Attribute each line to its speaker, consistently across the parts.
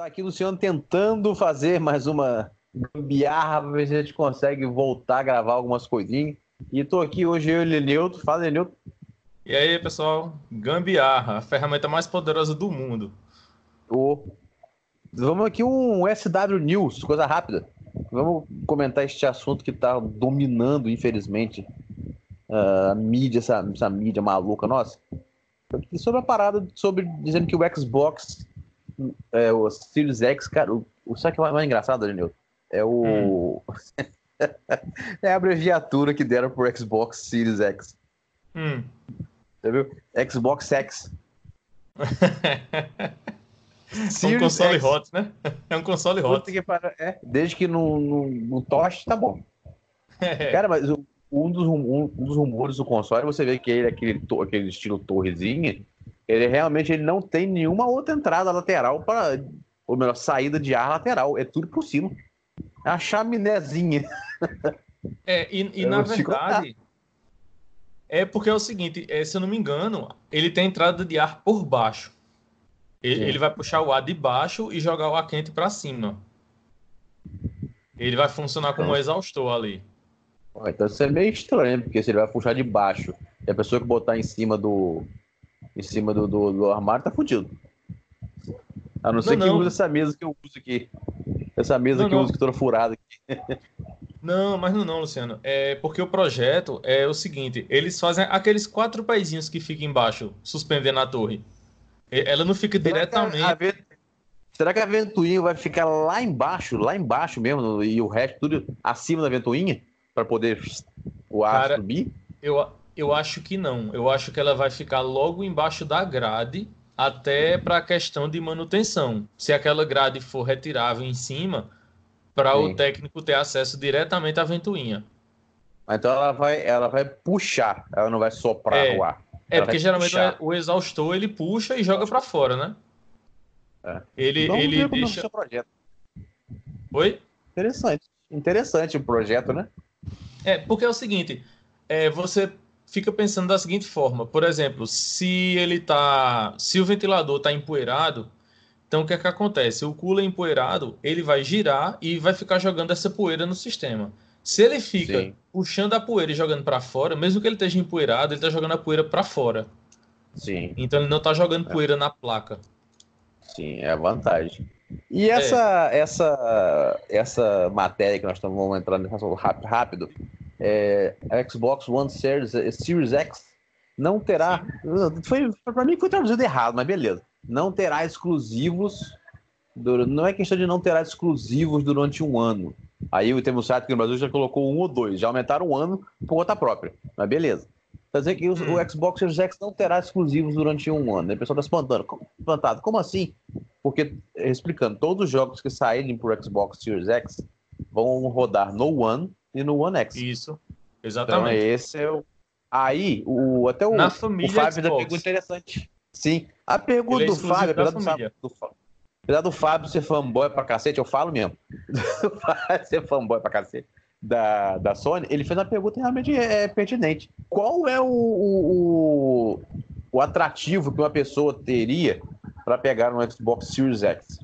Speaker 1: Tá aqui Luciano tentando fazer mais uma gambiarra pra ver se a gente consegue voltar a gravar algumas coisinhas. E tô aqui hoje eu e Lenilton. Fala, Lenilton.
Speaker 2: E aí, pessoal? Gambiarra, a ferramenta mais poderosa do mundo.
Speaker 1: Ô, Vamos aqui um SW News, coisa rápida. Vamos comentar este assunto que tá dominando, infelizmente, a mídia, essa, essa mídia maluca nossa. Sobre a parada, sobre dizendo que o Xbox, é, o Series X, cara, o, o sabe que é mais engraçado, Daniel? É o. é a abreviatura que deram pro Xbox Series X.
Speaker 2: Hum.
Speaker 1: Você viu? Xbox X.
Speaker 2: É um console
Speaker 1: X.
Speaker 2: hot, né? É um console hot.
Speaker 1: que para... é, desde que no, no, no toste tá bom. Cara, mas o- um dos, um, um dos rumores do console, você vê que ele, aquele, to- aquele estilo torrezinha, ele realmente ele não tem nenhuma outra entrada lateral para, ou melhor, saída de ar lateral. É tudo por cima. É uma chaminézinha.
Speaker 2: É, e, e na verdade, é porque é o seguinte, é, se eu não me engano, ele tem entrada de ar por baixo. Ele, ele vai puxar o ar de baixo e jogar o ar quente para cima. Ele vai funcionar como um exaustor ali.
Speaker 1: Então isso é meio estranho, porque se ele vai puxar de baixo e a pessoa que botar em cima do. Em cima do, do, do armário tá fudido. A não ser que
Speaker 2: não.
Speaker 1: use essa mesa que eu uso aqui. Essa mesa
Speaker 2: Não,
Speaker 1: que eu
Speaker 2: não.
Speaker 1: uso que toda furada aqui.
Speaker 2: Não, mas não, não, Luciano. É porque o projeto é o seguinte: eles fazem aqueles quatro pezinhos que ficam embaixo, suspendendo a torre. Ela não fica diretamente.
Speaker 1: Será que a, Será que a ventoinha vai ficar lá embaixo, lá embaixo mesmo, e o resto tudo acima da ventoinha? Pra poder o ar
Speaker 2: Cara,
Speaker 1: subir?
Speaker 2: Eu, eu acho que não. Eu acho que ela vai ficar logo embaixo da grade, até para a questão de manutenção. Se aquela grade for retirável em cima, para o técnico ter acesso diretamente à ventoinha.
Speaker 1: Então ela vai, ela vai puxar, ela não vai soprar
Speaker 2: É.
Speaker 1: o ar.
Speaker 2: É,
Speaker 1: Ela
Speaker 2: porque geralmente
Speaker 1: puxar.
Speaker 2: o exaustor ele puxa e joga para fora, né?
Speaker 1: É.
Speaker 2: Ele,
Speaker 1: Vamos
Speaker 2: ele
Speaker 1: ver como o
Speaker 2: deixa.
Speaker 1: seu projeto.
Speaker 2: Oi?
Speaker 1: Interessante. Interessante o projeto, né?
Speaker 2: É, porque é o seguinte, é, você fica pensando da seguinte forma, por exemplo, se ele tá, se o ventilador está empoeirado, então o que é que acontece? O cooler empoeirado, ele vai girar e vai ficar jogando essa poeira no sistema. Se ele fica
Speaker 1: Sim.
Speaker 2: puxando a poeira e jogando para fora, mesmo que ele esteja empoeirado, ele está jogando a poeira para fora.
Speaker 1: Sim,
Speaker 2: Então ele não está jogando
Speaker 1: É.
Speaker 2: poeira na placa.
Speaker 1: sim, é a vantagem. E essa, essa, essa matéria que nós estamos vamos entrar nesse assunto rápido é, a Xbox One Series, eh, Series X não terá. Foi, para mim foi traduzido errado, mas beleza. Não terá exclusivos. Não é questão de não terá exclusivos durante um ano. Aí o termo site aqui no Brasil já colocou um ou dois, já aumentaram um ano por conta própria. Mas beleza. Quer dizer que o,
Speaker 2: Hum.
Speaker 1: o Xbox Series X não terá exclusivos durante um ano. Aí O pessoal está espantando. Como- Espantado. Como assim? Porque, explicando, todos os jogos que saírem para o Xbox Series X vão rodar no One e no One X.
Speaker 2: Isso,
Speaker 1: Então,
Speaker 2: exatamente.
Speaker 1: esse é o. Aí, o, até o,
Speaker 2: Na
Speaker 1: o Fábio ainda
Speaker 2: Xbox.
Speaker 1: pegou interessante. Sim. A pergunta
Speaker 2: é
Speaker 1: do Fábio,
Speaker 2: da
Speaker 1: apesar do, Fábio, do Fá- apesar do Fábio ser fanboy pra cacete, eu falo mesmo. Fábio ser fanboy pra cacete da, da Sony, ele fez uma pergunta realmente é, pertinente. Qual é o, o, o atrativo que uma pessoa teria para pegar um Xbox Series X?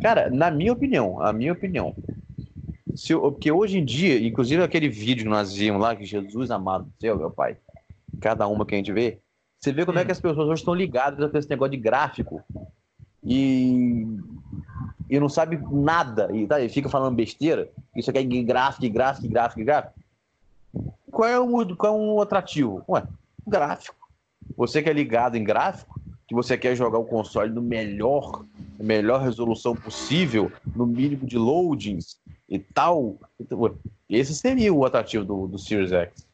Speaker 1: Cara, na minha opinião, a minha opinião, se, porque hoje em dia, inclusive aquele vídeo que nós vimos lá, que Jesus amado do céu, meu pai, cada uma que a gente vê, você vê como é
Speaker 2: Hum.
Speaker 1: que as pessoas hoje estão ligadas com esse negócio de gráfico e, e não sabe nada, e, tá, e fica falando besteira, isso aqui é gráfico, gráfico, gráfico, gráfico. Qual é o, qual é o atrativo? Ué, gráfico. Você que é ligado em gráfico, que você quer jogar o console no melhor, melhor resolução possível, no mínimo de loadings e tal. Esse seria o atrativo do, do Series X.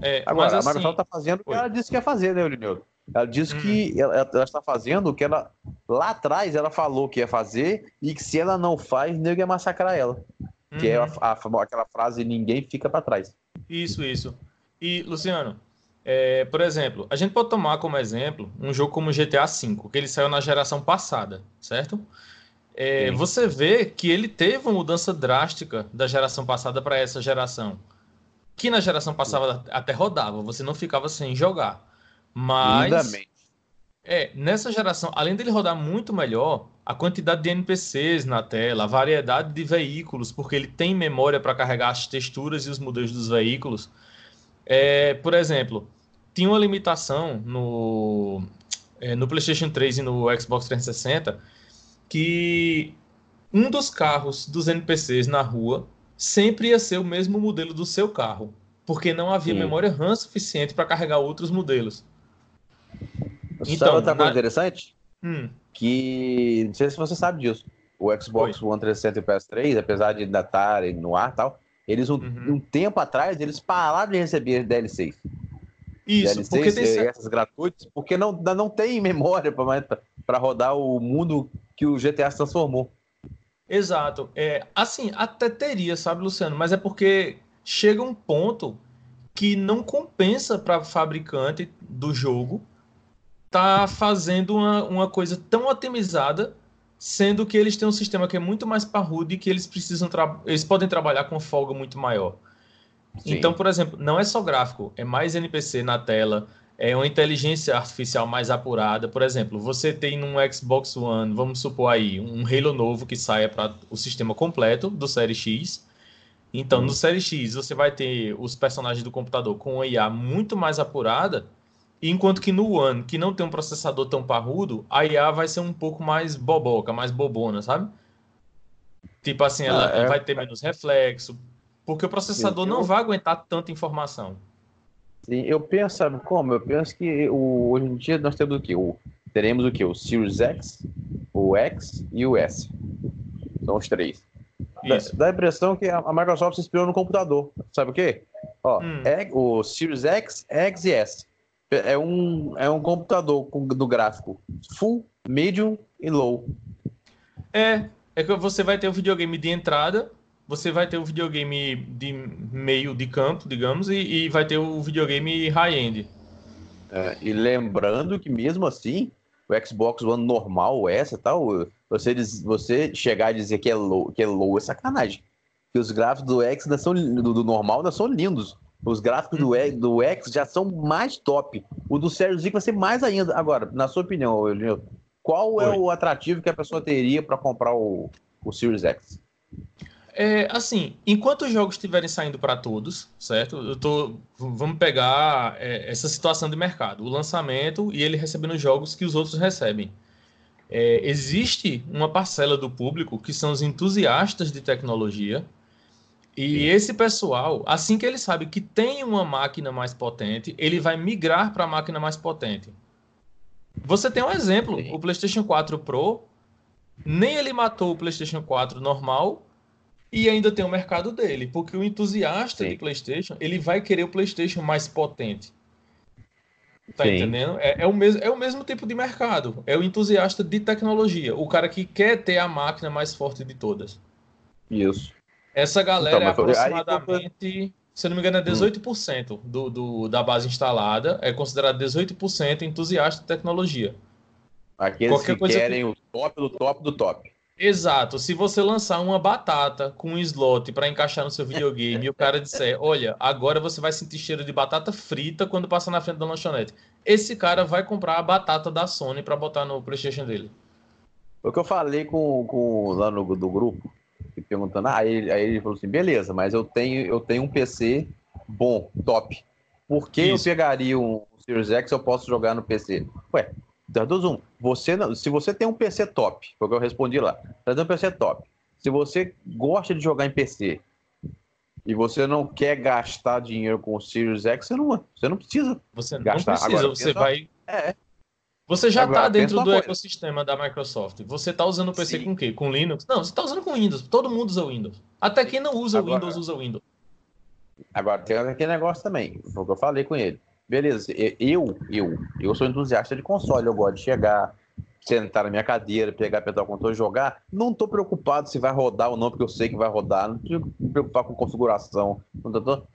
Speaker 2: É,
Speaker 1: Agora,
Speaker 2: mas
Speaker 1: a
Speaker 2: assim,
Speaker 1: Microsoft está fazendo o que ela disse que ia fazer, né, Lineudo? Ela disse
Speaker 2: Hum.
Speaker 1: que ela, ela está fazendo o que ela. Lá atrás ela falou que ia fazer e que se ela não faz, nego ia massacrar ela. Que é
Speaker 2: uhum.
Speaker 1: a, a famo- aquela frase: ninguém fica para trás.
Speaker 2: Isso, isso. E, Luciano, é, por exemplo, a gente pode tomar como exemplo um jogo como GTA V, que ele saiu na geração passada, certo? É, você vê que ele teve uma mudança drástica da geração passada para essa geração. Que na geração passada até rodava, você não ficava sem jogar. Mas
Speaker 1: Lindamente.
Speaker 2: É, nessa geração, além dele rodar muito melhor, a quantidade de NPCs na tela, a variedade de veículos, porque ele tem memória para carregar as texturas e os modelos dos veículos. É, por exemplo, tinha uma limitação no, é, no PlayStation 3 e no Xbox 360 que um dos carros dos NPCs na rua sempre ia ser o mesmo modelo do seu carro, porque não havia Sim. memória RAM suficiente para carregar outros modelos.
Speaker 1: Então, Sabe outra coisa na... interessante? Hum. Que não sei se você sabe disso. O Xbox. One 360 e o PS3, apesar de ainda estarem no ar e tal, eles um, uhum. um, tempo atrás eles pararam de receber DLCs.
Speaker 2: Isso, DLCs, porque tem
Speaker 1: essas gratuitas, porque não, não tem memória para rodar o mundo que o GTA se transformou.
Speaker 2: Exato. É, assim, até teria, sabe, Luciano? Mas é porque chega um ponto que não compensa para fabricante do jogo tá fazendo uma, uma coisa tão otimizada, sendo que eles têm um sistema que é muito mais parrudo e que eles precisam eles podem trabalhar com folga muito maior. Sim. Então, por exemplo, não é só gráfico, é mais NPC na tela, é uma inteligência artificial mais apurada. Por exemplo, você tem num Xbox One, vamos supor aí, um Halo novo que saia para o sistema completo do Série X. Então, no uhum. Série X, você vai ter os personagens do computador com uma IA muito mais apurada, enquanto que no One, que não tem um processador tão parrudo, a IA vai ser um pouco mais boboca, mais bobona, sabe? Tipo assim, ela ah, é... vai ter menos reflexo, porque o processador eu... não vai aguentar tanta informação.
Speaker 1: Sim, eu penso, sabe como? Eu penso que o, hoje em dia nós temos o que? O, teremos o que? O Series X, o X e o S. São os três. Dá, dá, a impressão que a, Microsoft se inspirou no computador. Sabe o quê? Ó, hum. é, o Series X, X e S. É um, é um computador com, do gráfico full, medium e low.
Speaker 2: É, é que você vai ter o videogame de entrada você vai ter o videogame de meio de campo, digamos, e, e vai ter o videogame high-end.
Speaker 1: É, e lembrando que mesmo assim, o Xbox One normal, essa tal, você, você chegar a dizer que é low, que é, low é sacanagem. Que os gráficos do X são, do, do normal ainda são lindos. Os gráficos do, uhum. do X já são mais top. O do Series X vai ser mais ainda. Agora, na sua opinião, qual é Oi. o atrativo que a pessoa teria para comprar o, o Series X?
Speaker 2: É, assim, enquanto os jogos estiverem saindo para todos, certo? Eu tô, vamos pegar é, essa situação de mercado, o lançamento e ele recebendo jogos que os outros recebem. É, existe uma parcela do público que são os entusiastas de tecnologia e esse pessoal, assim que ele sabe que tem uma máquina mais potente, ele vai migrar para a máquina mais potente. Você tem um exemplo, o PlayStation 4 Pro, nem ele matou o PlayStation 4 normal e ainda tem o mercado dele, porque o entusiasta Sim. de PlayStation, ele vai querer o PlayStation mais potente. Tá Sim. entendendo? É, é, o mesmo, é o mesmo tipo de mercado. É o entusiasta de tecnologia. O cara que quer ter a máquina mais forte de todas.
Speaker 1: Isso.
Speaker 2: Essa galera então, é aproximadamente, se não me engano, é 18% hum. do, do, da base instalada. É considerado 18% entusiasta de tecnologia.
Speaker 1: Aqueles Qualquer que querem que... o top do top do top.
Speaker 2: Exato. Se você lançar uma batata com um slot para encaixar no seu videogame e o cara disser, olha, agora você vai sentir cheiro de batata frita quando passar na frente da lanchonete. Esse cara vai comprar a batata da Sony para botar no PlayStation dele.
Speaker 1: Foi o que eu falei com, com lá no do grupo, perguntando, ah, aí, aí ele falou assim, beleza, mas eu tenho, eu tenho um PC bom, top. Por que Isso. eu pegaria um Series X eu posso jogar no PC? Ué, das duas, um. Você, se você tem um PC top, foi o que eu respondi lá. Você tem um PC top. Se você gosta de jogar em PC e você não quer gastar dinheiro com o Series X, você não, você não precisa
Speaker 2: você
Speaker 1: gastar.
Speaker 2: Não precisa, Agora, você vai... É. Você já está dentro do ecossistema da Microsoft. Você está usando o PC Sim. com o quê? Com Linux? Não, você está usando com Windows. Todo mundo usa Windows. Até quem não usa Agora, Windows, usa Windows.
Speaker 1: Agora, tem aquele negócio também. Foi o que eu falei com ele. Beleza, eu, eu, eu sou entusiasta de console, eu gosto de chegar, sentar na minha cadeira, pegar, o controle e jogar. Não estou preocupado se vai rodar ou não, porque eu sei que vai rodar. Não que me preocupar com configuração.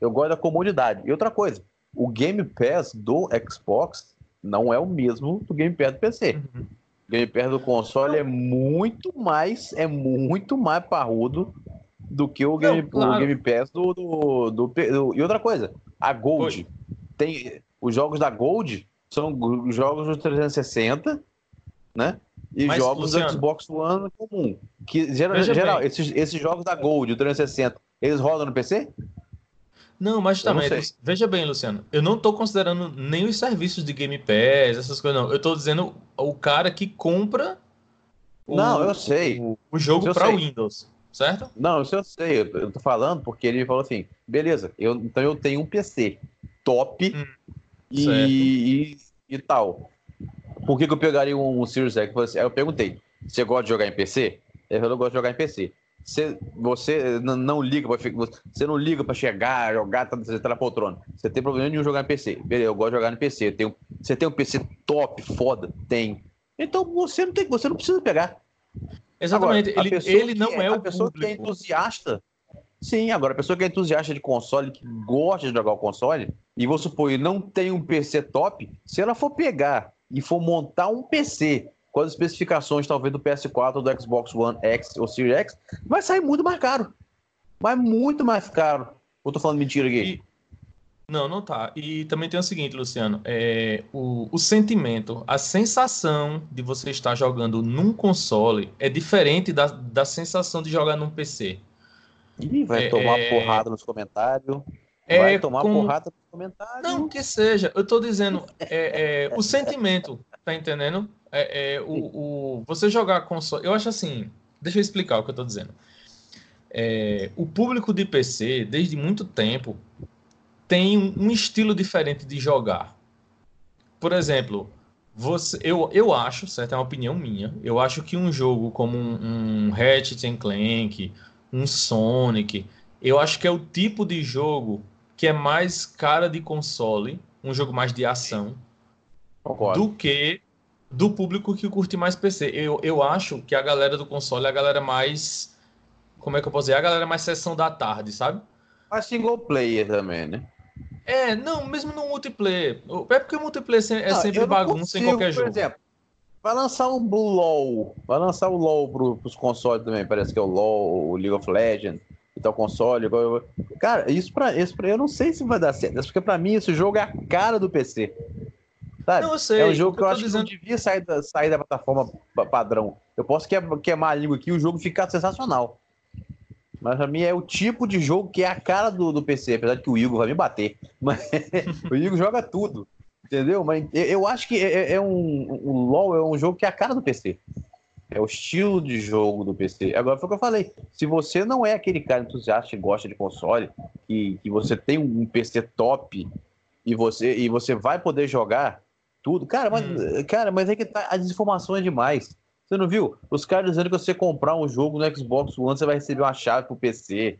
Speaker 1: Eu gosto da comodidade. E outra coisa, o Game Pass do Xbox não é o mesmo do Game Pass do PC. Uhum. O Game Pass do console é muito mais, é muito mais parrudo do que o Game, não, claro. o Game Pass do, do, do, do, E outra coisa, a Gold. Foi tem os jogos da Gold são jogos do 360, né? E
Speaker 2: Mas,
Speaker 1: jogos
Speaker 2: Luciano-
Speaker 1: do Xbox One comum. Que, geral, geral esses, esses jogos da Gold, do 360, eles rodam no PC?
Speaker 2: Não, mas
Speaker 1: não
Speaker 2: também,
Speaker 1: sei.
Speaker 2: veja bem, Luciano, eu não estou considerando nem os serviços de Game Pass, essas coisas, não. Eu estou dizendo o cara que compra o,
Speaker 1: Não, eu sei.
Speaker 2: o, o jogo para. Windows, certo?
Speaker 1: Não, isso eu sei. Eu, tô falando porque ele falou assim: beleza, eu, então eu tenho um PC top
Speaker 2: Hum,
Speaker 1: e, e, e tal. Por que, que eu pegaria um, um Series X? Aí eu perguntei: você gosta de jogar em PC? Ele falou: eu gosto de jogar em PC. Você, você não liga pra, fi- você não liga pra chegar, jogar, tá, você tá na poltrona. Você tem problema nenhum jogar em PC. Beleza, eu gosto de jogar no PC. Tenho, você tem um PC top, foda? Tem. Então você não tem, você não precisa pegar.
Speaker 2: Exatamente,
Speaker 1: Agora,
Speaker 2: ele, ele não é,
Speaker 1: a
Speaker 2: o
Speaker 1: pessoa que é
Speaker 2: público.
Speaker 1: entusiasta. Sim, agora a pessoa que é entusiasta de console, que gosta de jogar o console, e vou supor, não tem um PC top, se ela for pegar e for montar um PC com as especificações talvez do PS4 ou do Xbox One X ou Series X, vai sair muito mais caro. Vai muito mais caro. Eu tô falando mentira aqui.
Speaker 2: E- Não, não tá. E também tem o seguinte, Luciano, é, o, o sentimento, a sensação de você estar jogando num console é diferente da, da sensação de jogar num PC.
Speaker 1: Ih, vai
Speaker 2: é-
Speaker 1: tomar
Speaker 2: é-
Speaker 1: porrada nos comentários.
Speaker 2: É
Speaker 1: vai tomar
Speaker 2: com-
Speaker 1: porrada nos comentários.
Speaker 2: Não, que seja. Eu tô dizendo, é, é, o sentimento, tá entendendo? É, é, o, o- você jogar console. Eu acho assim. Deixa eu explicar o que eu tô dizendo. É, o público de PC, desde muito tempo, tem um, um estilo diferente de jogar. Por exemplo, você, eu, eu acho, certo? É uma opinião minha. Eu acho que um jogo como um, um Ratchet and Clank, um Sonic, eu acho que é o tipo de jogo que é mais cara de console, um jogo mais de ação,
Speaker 1: Concordo.
Speaker 2: do que do público que curte mais PC. Eu, eu acho que a galera do console é a galera mais. Como é que eu posso dizer? A galera mais sessão da tarde, sabe?
Speaker 1: Mas single player também, né?
Speaker 2: É, não, mesmo no multiplayer. É porque o multiplayer é sempre
Speaker 1: não
Speaker 2: bagunça em
Speaker 1: consigo,
Speaker 2: qualquer
Speaker 1: por
Speaker 2: jogo.
Speaker 1: exemplo, vai lançar o LoL. Vai lançar o LoL pro, pros consoles também. Parece que é o LoL, o League of Legends e tal console. Cara, isso pra, isso pra. Eu não sei se vai dar certo. Porque pra mim esse jogo é a cara do PC. Sabe?
Speaker 2: Não, eu sei.
Speaker 1: é um jogo que eu
Speaker 2: tô
Speaker 1: acho
Speaker 2: dizendo-
Speaker 1: que não devia sair da, sair da plataforma pa- padrão. Eu posso que- queimar a língua aqui e o jogo ficar sensacional. Mas pra mim é o tipo de jogo que é a cara do, do PC, apesar de que o Igor vai me bater. Mas o Igor joga tudo. Entendeu? Mas eu, acho que é, é um. O LoL é um jogo que é a cara do PC. É o estilo de jogo do PC. Agora foi o que eu falei. Se você não é aquele cara entusiasta que gosta de console, que, que você tem um PC top e você, e você vai poder jogar tudo. Cara, mas, cara, mas é que tá, as informações demais. Você não viu? Os caras dizendo que você comprar um jogo no Xbox One, você vai receber uma chave pro PC.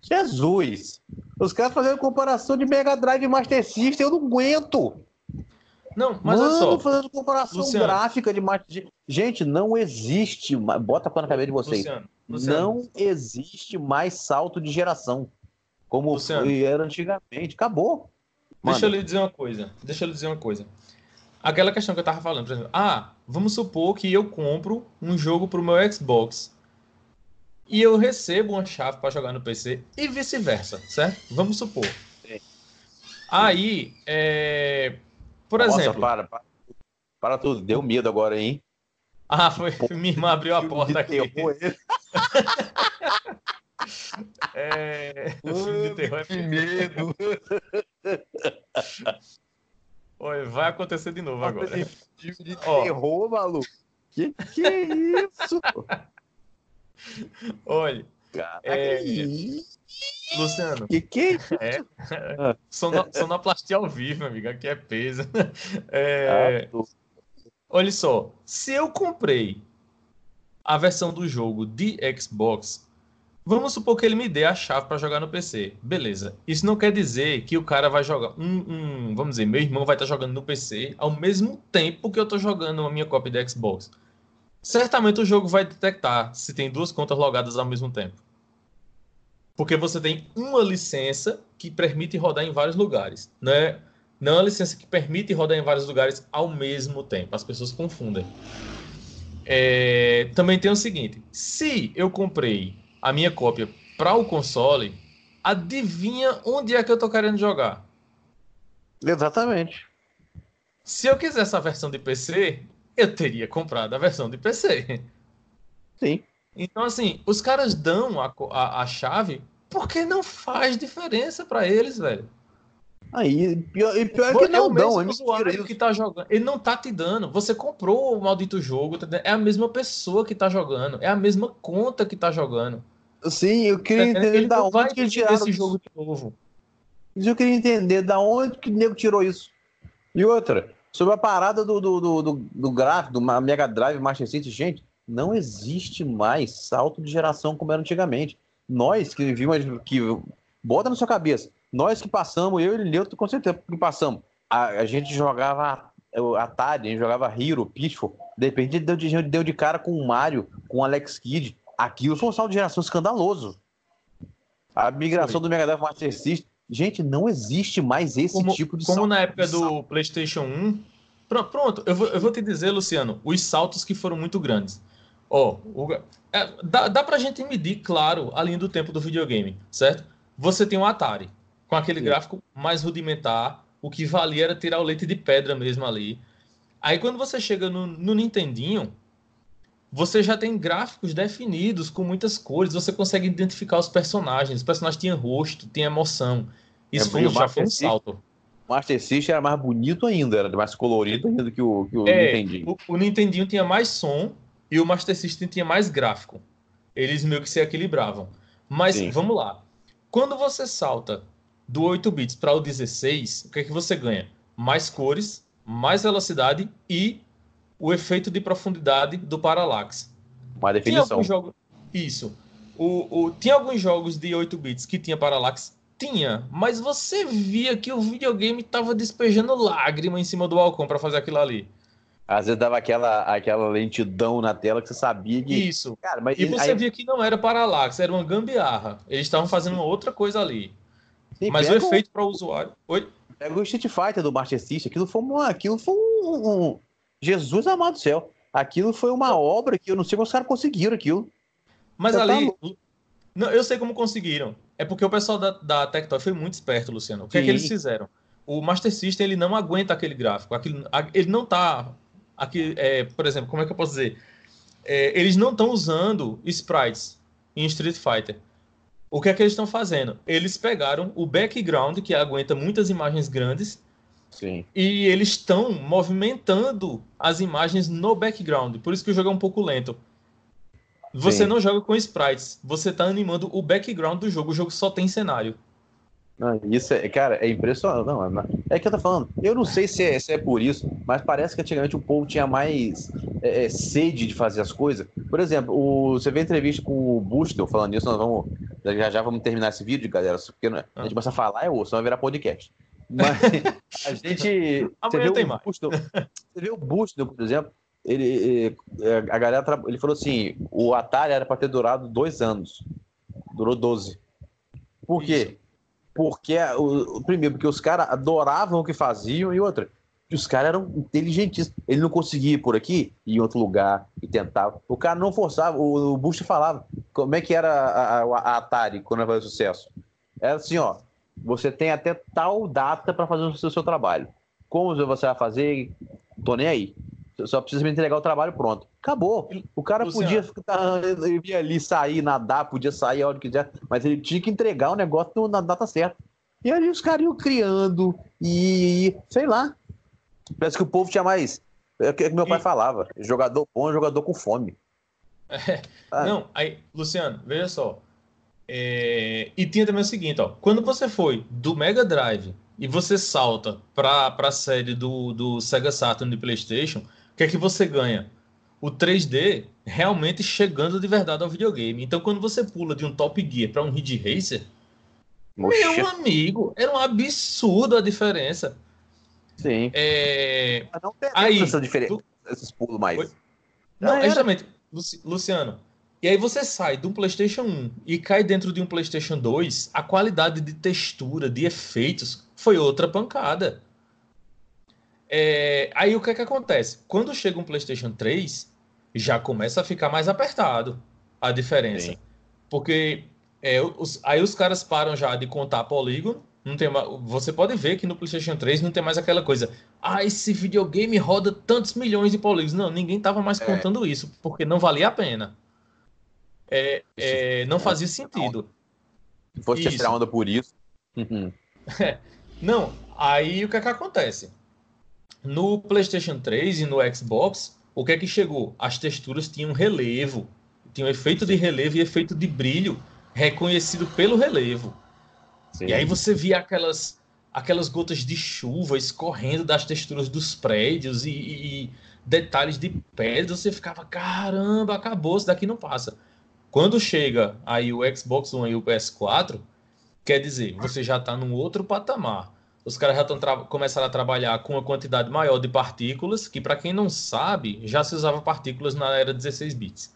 Speaker 1: Jesus! Os caras fazendo comparação de Mega Drive e Master System, eu não aguento!
Speaker 2: Não, mas
Speaker 1: Mano,
Speaker 2: olha só.
Speaker 1: fazendo comparação
Speaker 2: Luciano.
Speaker 1: gráfica de Master Gente, não existe. Bota a na cabeça de vocês.
Speaker 2: Luciano, Luciano,
Speaker 1: Não existe mais salto de geração. Como era antigamente. Acabou.
Speaker 2: Deixa eu lhe dizer uma coisa. Deixa eu lhe dizer uma coisa. Aquela questão que eu tava falando, por exemplo, ah, vamos supor que eu compro um jogo pro meu Xbox e eu recebo uma chave para jogar no PC e vice-versa, certo? Vamos supor.
Speaker 1: Sim.
Speaker 2: Aí, é, por
Speaker 1: Nossa,
Speaker 2: exemplo,
Speaker 1: para, para. Para tudo. Deu medo agora, hein?
Speaker 2: ah, foi, minha irmã abriu a porta aqui. É, filme de terror é
Speaker 1: que medo.
Speaker 2: Olha, vai acontecer de novo agora.
Speaker 1: Filme de terror, maluco. Que que é isso?
Speaker 2: Olha,
Speaker 1: Cara,
Speaker 2: É.
Speaker 1: que isso?
Speaker 2: Luciano,
Speaker 1: Que que é?
Speaker 2: É. Sono- Sonoplastia ao vivo, amiga, aqui é peso. É,
Speaker 1: Ah,
Speaker 2: olha só, se eu comprei a versão do jogo de Xbox, vamos supor que ele me dê a chave para jogar no PC. Beleza. Isso não quer dizer que o cara vai jogar. Um, um- vamos dizer, meu irmão vai estar jogando no PC ao mesmo tempo que eu estou jogando a minha cópia de Xbox. Certamente o jogo vai detectar se tem duas contas logadas ao mesmo tempo. Porque você tem uma licença que permite rodar em vários lugares, né? Não é uma licença que permite rodar em vários lugares ao mesmo tempo. As pessoas confundem. É, também tem o seguinte: se eu comprei a minha cópia para o console, adivinha onde é que eu tô querendo jogar?
Speaker 1: Exatamente.
Speaker 2: Se eu quisesse a versão de PC, eu teria comprado a versão de PC.
Speaker 1: Sim.
Speaker 2: Então, assim, os caras dão a, a, a chave porque não faz diferença para eles, velho.
Speaker 1: Aí, pior, e pior é que não dão, é
Speaker 2: mentira que tá jogando. Ele não tá te dando. Você comprou o maldito jogo, tá é a mesma pessoa que tá jogando, é a mesma conta que tá jogando.
Speaker 1: Sim, eu queria entender ele da onde que tiraram
Speaker 2: esse jogo de novo.
Speaker 1: Eu queria entender da onde que o nego tirou isso. E outra, sobre a parada do, do, do, do, do gráfico, do Mega Drive Master System, gente, não existe mais salto de geração como era antigamente. Nós que vimos, que bota na sua cabeça, nós que passamos, eu e Leuto, com certeza que passamos. A, a gente jogava Atari, a gente jogava Hero, Pitfall. De repente deu de, deu de cara com o Mario, com o Alex Kidd. Aquilo foi um salto de geração escandaloso. A migração do Mega Drive Master System. Gente, não existe mais esse
Speaker 2: como,
Speaker 1: tipo de
Speaker 2: Como salto, na época do PlayStation 1. Pronto, eu vou, eu vou te dizer, Luciano, os saltos que foram muito grandes. Ó, oh, é, dá, dá pra gente medir, claro, a linha do tempo do videogame, certo? Você tem um Atari com aquele Sim. gráfico mais rudimentar. O que valia era tirar o leite de pedra mesmo ali. Aí quando você chega no, no Nintendinho, você já tem gráficos definidos com muitas cores, você consegue identificar os personagens. Os personagens tinham rosto, tinham emoção. Isso é, foi, já foi um salto.
Speaker 1: O Master System era mais bonito ainda, era mais colorido ainda que o, que o
Speaker 2: é, Nintendinho. O, o Nintendinho tinha mais som e o Master System tinha mais gráfico. Eles meio que se equilibravam. Mas Sim. vamos lá. Quando você salta do 8 bits para o 16, o que é que você ganha? Mais cores, mais velocidade e o efeito de profundidade do parallax.
Speaker 1: Uma definição.
Speaker 2: Jogo... Isso. O, o... Tinha alguns jogos de 8 bits que tinha parallax? Tinha, mas você via que o videogame estava despejando lágrima em cima do balcão para fazer aquilo ali.
Speaker 1: Às vezes dava aquela, aquela lentidão na tela que você sabia que.
Speaker 2: Isso. Cara, mas e você aí... via que não era parallax, era uma gambiarra. Eles estavam fazendo uma outra coisa ali. Sim, Mas o efeito para o usuário. Oi?
Speaker 1: Pega o Street Fighter do Master System, aquilo foi, uma, aquilo foi um, um, Jesus amado do céu. Aquilo foi uma obra que eu não sei como os caras conseguiram aquilo.
Speaker 2: Mas Você ali. Tá não, eu sei como conseguiram. É porque o pessoal da, da Tectoy foi muito esperto, Luciano. O que Sim. é que eles fizeram? O Master System ele não aguenta aquele gráfico. Aquele, ele não tá. Aqui, é, por exemplo, como é que eu posso dizer? É, eles não estão usando sprites em Street Fighter. O que é que eles estão fazendo? Eles pegaram o background, que aguenta muitas imagens grandes,
Speaker 1: Sim.
Speaker 2: e eles estão movimentando as imagens no background. Por isso que o jogo é um pouco lento. Você Sim. não joga com sprites, você está animando o background do jogo. O jogo só tem cenário.
Speaker 1: Não, isso é, cara, é impressionante. Não, é, é que eu tô falando. Eu não sei se é, se é por isso, mas parece que antigamente o povo tinha mais é, é, sede de fazer as coisas. Por exemplo, o, você vê a entrevista com o Bustel falando isso, nós vamos. Já já vamos terminar esse vídeo, galera. Porque a gente começa a falar, é osso, vai virar podcast. Mas a gente.
Speaker 2: você, vê o
Speaker 1: Bustel, você vê o Bustel, por exemplo, ele, a galera ele falou assim: o Atari era para ter durado dois anos. Durou 12. Por quê? Isso. Porque, o, primeiro, porque os caras adoravam o que faziam, e outra, os caras eram inteligentíssimos. Ele não conseguia ir por aqui, ir em outro lugar e tentava. O cara não forçava, o, o Bush falava como é que era a, a, a Atari quando fazia sucesso. Era assim, ó, você tem até tal data para fazer o seu, seu, trabalho. Como você vai fazer? Tô nem aí. Só precisa me entregar o trabalho pronto. Acabou. O cara Luciano. podia ele ia ali sair, nadar, podia sair a hora que quiser, mas ele tinha que entregar o negócio na data certa. E ali os caras iam criando e sei lá. Parece que o povo tinha mais. É o que meu pai e... falava: jogador bom é jogador com fome.
Speaker 2: É, ah. Não, aí, Luciano, veja só. É, e tinha também o seguinte: ó, quando você foi do Mega Drive e você salta para a série do, do Sega Saturn de PlayStation, o que é que você ganha? O 3D realmente chegando de verdade ao videogame. Então, quando você pula de um Top Gear para um Ridge Racer, Moxa. meu amigo, era um absurdo a diferença.
Speaker 1: Sim.
Speaker 2: É...
Speaker 1: Mas não tem aí, essa diferença, tu... esses pulos mais.
Speaker 2: Não, é justamente, Luciano. E aí você sai de um PlayStation 1 e cai dentro de um PlayStation 2, a qualidade de textura, de efeitos, foi outra pancada. É... Aí o que é que acontece? Quando chega um PlayStation 3, já começa a ficar mais apertado a diferença. Sim. Porque é, os, aí os caras param já de contar polígono Não tem mais... Você pode ver que no PlayStation 3 não tem mais aquela coisa. Ah, esse videogame roda tantos milhões de polígonos. Não, ninguém tava mais é. contando isso, porque não valia a pena. É, é, não fazia sentido.
Speaker 1: Se fosse tirar onda por isso.
Speaker 2: Uhum. não, aí o que é que acontece? No PlayStation 3 e no Xbox, o que é que chegou? As texturas tinham relevo, tinham efeito de relevo e efeito de brilho reconhecido pelo relevo. Sim. E aí você via aquelas, aquelas gotas de chuva escorrendo das texturas dos prédios e, e, e detalhes de pedra. Você ficava, caramba, acabou, isso daqui não passa. Quando chega aí o Xbox One e o PS4, quer dizer, você já está num outro patamar. Os caras já estão começaram a trabalhar com uma quantidade maior de partículas, que para quem não sabe, já se usava partículas na era 16 bits.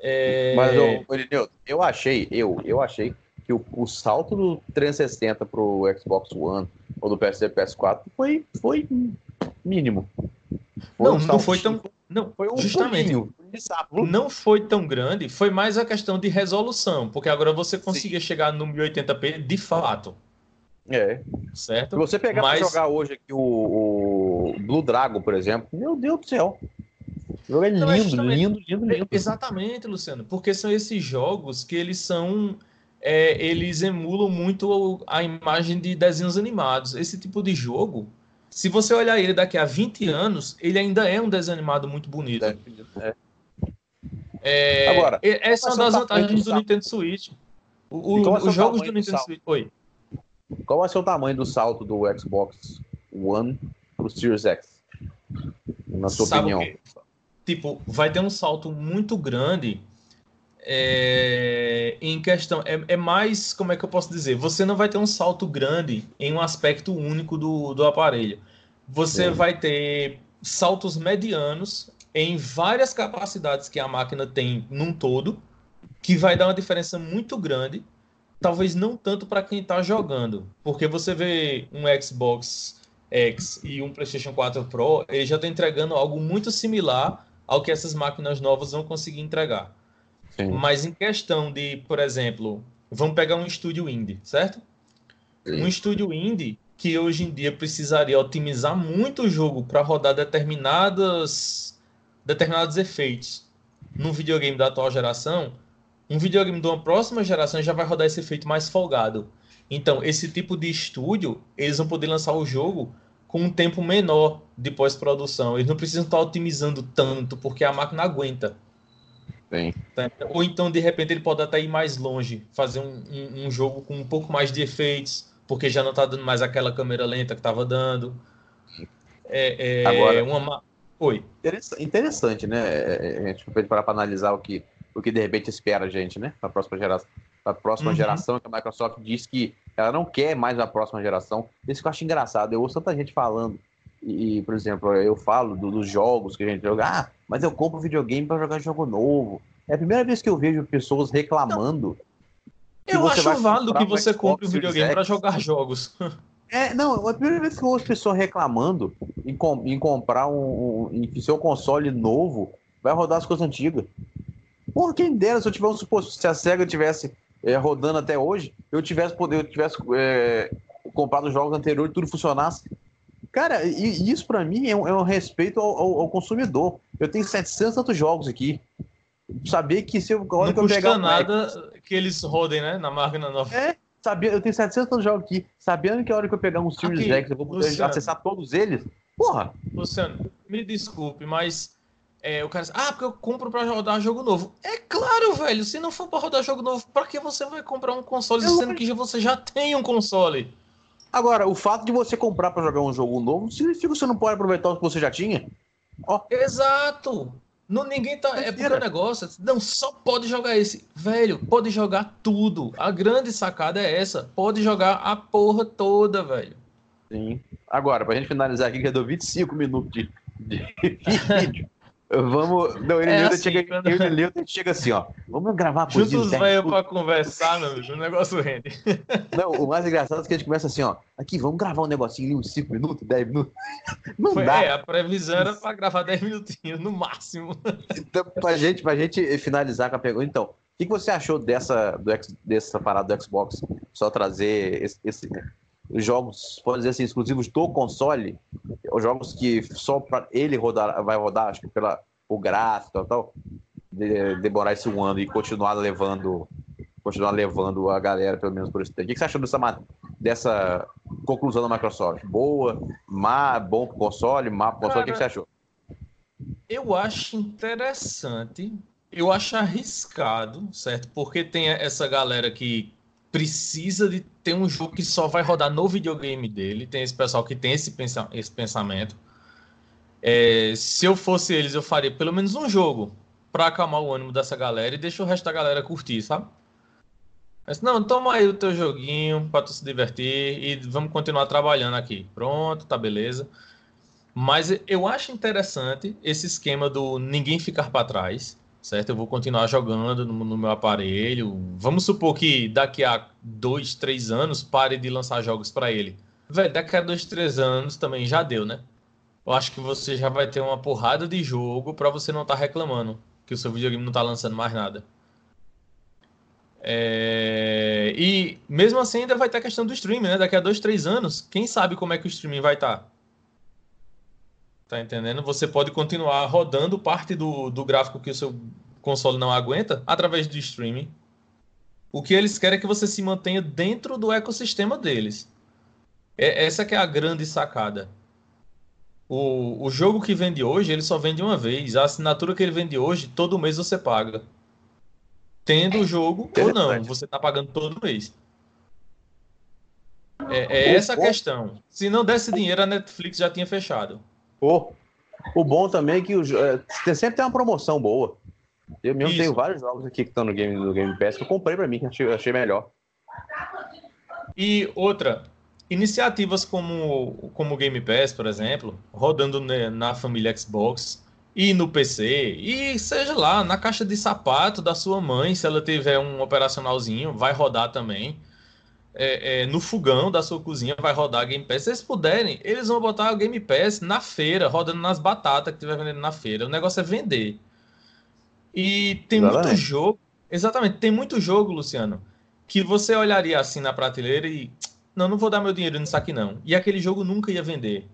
Speaker 1: É... Mas, ô, eu achei, eu, eu achei que o, o salto do 360 para o Xbox One ou do PS PS4 foi, foi mínimo.
Speaker 2: Foi não, um não foi tão. Não, foi um justamente. Não foi tão grande, foi mais a questão de resolução, porque agora você conseguia Sim. chegar no 1080p de fato.
Speaker 1: É.
Speaker 2: Certo? Se
Speaker 1: você pegar Mas... pra jogar hoje aqui o, o Blue Dragon, por exemplo, meu Deus do céu. O jogo é lindo, lindo, lindo, lindo, lindo.
Speaker 2: Exatamente, Luciano, porque são esses jogos que eles são é, eles emulam muito a imagem de desenhos animados. Esse tipo de jogo, se você olhar ele daqui a 20 anos, ele ainda é um desenho animado muito bonito. É. É, Agora, essa é uma das vantagens do, Nintendo Switch. O, o, os jogos do Nintendo Switch. Oi.
Speaker 1: Qual vai ser o tamanho do salto do Xbox One para o Series X? Na sua Sabe opinião?
Speaker 2: Tipo, vai ter um salto muito grande é, em questão. É, é, mais, como é que eu posso dizer? Você não vai ter um salto grande em um aspecto único do, do aparelho. Você vai ter saltos medianos em várias capacidades que a máquina tem num todo, que vai dar uma diferença muito grande. Talvez não tanto para quem está jogando, porque você vê um Xbox X e um PlayStation 4 Pro, ele já está entregando algo muito similar ao que essas máquinas novas vão conseguir entregar. Sim. Mas em questão de, por exemplo, vamos pegar um estúdio indie, certo? Sim. Um estúdio indie que hoje em dia precisaria otimizar muito o jogo para rodar determinadas determinados efeitos num videogame da atual geração, um videogame de uma próxima geração já vai rodar esse efeito mais folgado. Então, esse tipo de estúdio, eles vão poder lançar o jogo com um tempo menor de pós-produção. Eles não precisam estar otimizando tanto, porque a máquina aguenta.
Speaker 1: Sim.
Speaker 2: Tá? Ou então, de repente, ele pode até ir mais longe, fazer um, um, um jogo com um pouco mais de efeitos, porque já não está dando mais aquela câmera lenta que estava dando. É, é Agora, uma... Oi.
Speaker 1: Interessante, né? É, é, a gente pode parar para analisar o que, o que de repente espera a gente, né? Para a próxima geração. A próxima uhum. geração, que a Microsoft diz que ela não quer mais a próxima geração. Isso que eu acho engraçado. Eu ouço tanta gente falando e, por exemplo, eu falo do, dos jogos que a gente joga, ah, mas eu compro videogame para jogar jogo novo. É a primeira vez que eu vejo pessoas reclamando.
Speaker 2: Eu acho válido que você compre um videogame para jogar jogos.
Speaker 1: É, não, é a primeira vez que eu ouço pessoas reclamando em, com, em comprar um, um, em que seu console novo vai rodar as coisas antigas. Porra, quem dera se eu tivesse, se a SEGA tivesse é, rodando até hoje, eu tivesse poder, eu tivesse é, comprado os jogos anteriores e tudo funcionasse. Cara, e isso para mim é um, é um respeito ao, ao, ao, consumidor. Eu tenho 700 tantos jogos aqui. Saber que se eu,
Speaker 2: não que eu pegar nada que eles rodem, né, na máquina nova.
Speaker 1: É, sabia, eu tenho 700 tantos jogos aqui. Sabendo que a hora que eu pegar um Series X eu vou poder Luciano, acessar todos eles. Porra!
Speaker 2: Luciano, me desculpe, mas é, o cara diz, ah, porque eu compro pra rodar jogo novo. É claro, velho, se não for pra rodar jogo novo, pra que você vai comprar um console eu sendo que você já tem um console?
Speaker 1: Agora, o fato de você comprar para jogar um jogo novo significa que você não pode aproveitar o que você já tinha?
Speaker 2: Oh. Exato! Não, ninguém tá. É porque o negócio. Não, só pode jogar esse. Velho, pode jogar tudo. A grande sacada é essa. Pode jogar a porra toda, velho.
Speaker 1: Sim. Agora, pra gente finalizar aqui, que deu 25 minutos de, de vídeo. Vamos. Não, ele, é assim, chega, quando... ele chega assim, ó. Vamos gravar
Speaker 2: a Juntos velho pra conversar, meu bicho. O negócio rende.
Speaker 1: Não, o mais engraçado é que a gente começa assim, ó. Aqui, vamos gravar um negocinho ali, uns 5 minutos, 10 minutos.
Speaker 2: Não Foi, dá. É, a previsão era pra gravar 10 minutinhos, no máximo.
Speaker 1: Então, pra gente, pra gente finalizar com a pergunta, então. O que, você achou dessa, do, dessa parada do Xbox? Só trazer esse, esse jogos, pode dizer assim, exclusivos do console, os jogos que só para ele rodar, vai rodar, acho que pela o gráfico e tal, tal de, demorar esse um ano e continuar levando continuar levando a galera, pelo menos por esse tempo. O que você achou dessa, dessa conclusão da Microsoft? Boa, má, bom pro console, má pro console, Cara, o que você achou?
Speaker 2: Eu acho interessante, eu acho arriscado, certo? Porque tem essa galera que precisa de ter um jogo que só vai rodar no videogame dele. Tem esse pessoal que tem esse, pensa esse pensamento. É, se eu fosse eles, eu faria pelo menos um jogo para acalmar o ânimo dessa galera e deixar o resto da galera curtir, sabe? Mas, não, toma aí o teu joguinho para tu se divertir e vamos continuar trabalhando aqui. Pronto, tá beleza. Mas eu acho interessante esse esquema do ninguém ficar para trás certo? Eu vou continuar jogando no, no, meu aparelho. Vamos supor que daqui a dois, três anos pare de lançar jogos para ele. Velho, daqui a dois, três anos também já deu, né? Eu acho que você já vai ter uma porrada de jogo para você não estar tá reclamando que o seu videogame não está lançando mais nada. É... E mesmo assim ainda vai ter a questão do streaming, né? Daqui a dois, três anos, quem sabe como é que o streaming vai estar? Tá? Tá entendendo? Você pode continuar rodando parte do, do gráfico que o seu console não aguenta através do streaming. O que eles querem é que você se mantenha dentro do ecossistema deles. É, essa que é a grande sacada. O, o jogo que vende hoje, ele só vende uma vez. A assinatura que ele vende hoje, todo mês você paga. Tendo o jogo ou não, você está pagando todo mês. É, é essa a questão. Se não desse dinheiro, a Netflix já tinha fechado.
Speaker 1: Oh, o bom também é que o, é, sempre tem uma promoção boa. Eu mesmo Isso. tenho vários jogos aqui que estão no Game, no Game Pass que eu comprei para mim, que achei, achei melhor.
Speaker 2: E outra, iniciativas como como Game Pass, por exemplo, rodando na família Xbox e no PC, e seja lá, na caixa de sapato da sua mãe, se ela tiver um operacionalzinho, vai rodar também é, é, no fogão da sua cozinha vai rodar Game Pass. Se eles puderem, eles vão botar o Game Pass na feira, rodando nas batatas que estiver vendendo na feira. O negócio é vender. E tem exatamente. muito jogo. Exatamente, tem muito jogo, Luciano, que você olharia assim na prateleira e. Não, não vou dar meu dinheiro nisso aqui, não. E aquele jogo nunca ia vender.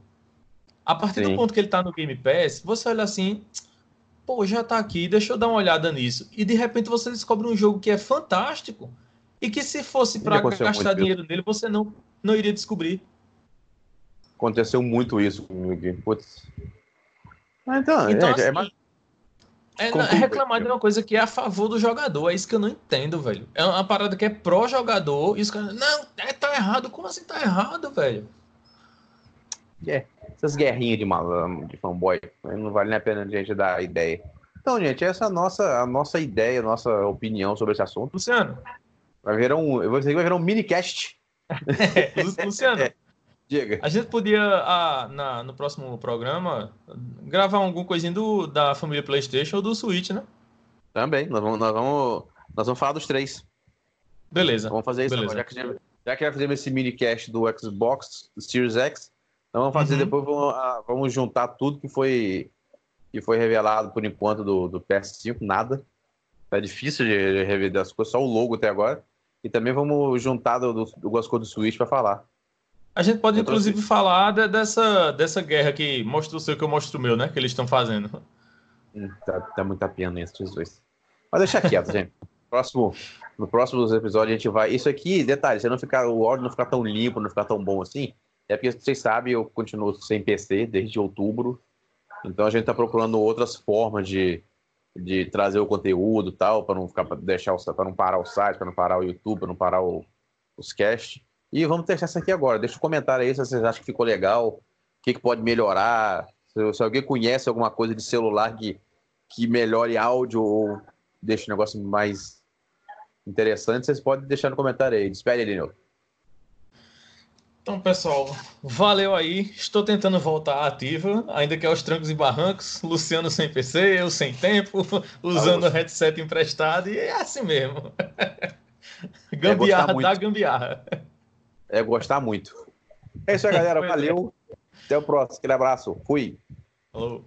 Speaker 2: A partir Sim. do ponto que ele tá no Game Pass, você olha assim. Pô, já tá aqui, deixa eu dar uma olhada nisso. E de repente você descobre um jogo que é fantástico e que se fosse para gastar dinheiro isso. nele, você não, não iria descobrir.
Speaker 1: Aconteceu muito isso comigo. Putz.
Speaker 2: Então, então é, assim, é, mais... é, é reclamar de uma coisa que é a favor do jogador. É isso que eu não entendo, velho. É uma parada que é pró-jogador. Caras. Não, é, tá errado. Como assim tá errado, velho?
Speaker 1: É, essas guerrinhas de, mal, de fanboy. Não vale a pena a gente dar ideia. Então, gente, essa é a nossa, a nossa ideia, a nossa opinião sobre esse assunto.
Speaker 2: Luciano,
Speaker 1: Vai virar um. Eu vou dizer que vai virar um minicast.
Speaker 2: É, Luciano. É. Diga. A gente podia, ah, na, no próximo programa, gravar alguma coisinha do, da família PlayStation ou do Switch, né?
Speaker 1: Também. Nós vamos, nós vamos, nós vamos falar dos três.
Speaker 2: Beleza.
Speaker 1: Vamos fazer isso
Speaker 2: Beleza.
Speaker 1: Já que, já que fazer esse minicast do Xbox, do Series X, então vamos fazer uhum. depois, vamos, ah, vamos juntar tudo que foi, que foi revelado por enquanto do, do PS5, nada. Tá difícil de rever as coisas, só o logo até agora. E também vamos juntar do, do, do Gosco do Switch para falar.
Speaker 2: A gente pode, inclusive, falar de, dessa, dessa guerra que mostra o seu que eu mostro o meu, né? Que eles estão fazendo.
Speaker 1: Hum, tá, tá muita pena esses dois. Mas deixa quieto, gente. Próximo, no próximo episódio a gente vai. Isso aqui, detalhe, se não ficar, o áudio não ficar tão limpo, não ficar tão bom assim, é porque vocês sabem, eu continuo sem PC desde outubro. Então a gente tá procurando outras formas de, de trazer o conteúdo tal, para não ficar para deixar para não parar o site, para não parar o YouTube, para não parar o, os cast. E vamos testar isso aqui agora. Deixa um comentário aí se vocês acham que ficou legal, o que, que pode melhorar. Se, se, alguém conhece alguma coisa de celular que, que melhore áudio ou deixe o negócio mais interessante, vocês podem deixar no comentário aí. Despede ele, Nilton.
Speaker 2: Então, pessoal, valeu aí. Estou tentando voltar ativa, ainda que aos trancos e barrancos. Luciano sem PC, eu sem tempo, usando o headset emprestado, e é assim mesmo. É gambiarra é da gambiarra.
Speaker 1: É gostar muito. É isso aí, galera. Valeu. Até o próximo. Aquele abraço. Fui.
Speaker 2: Falou.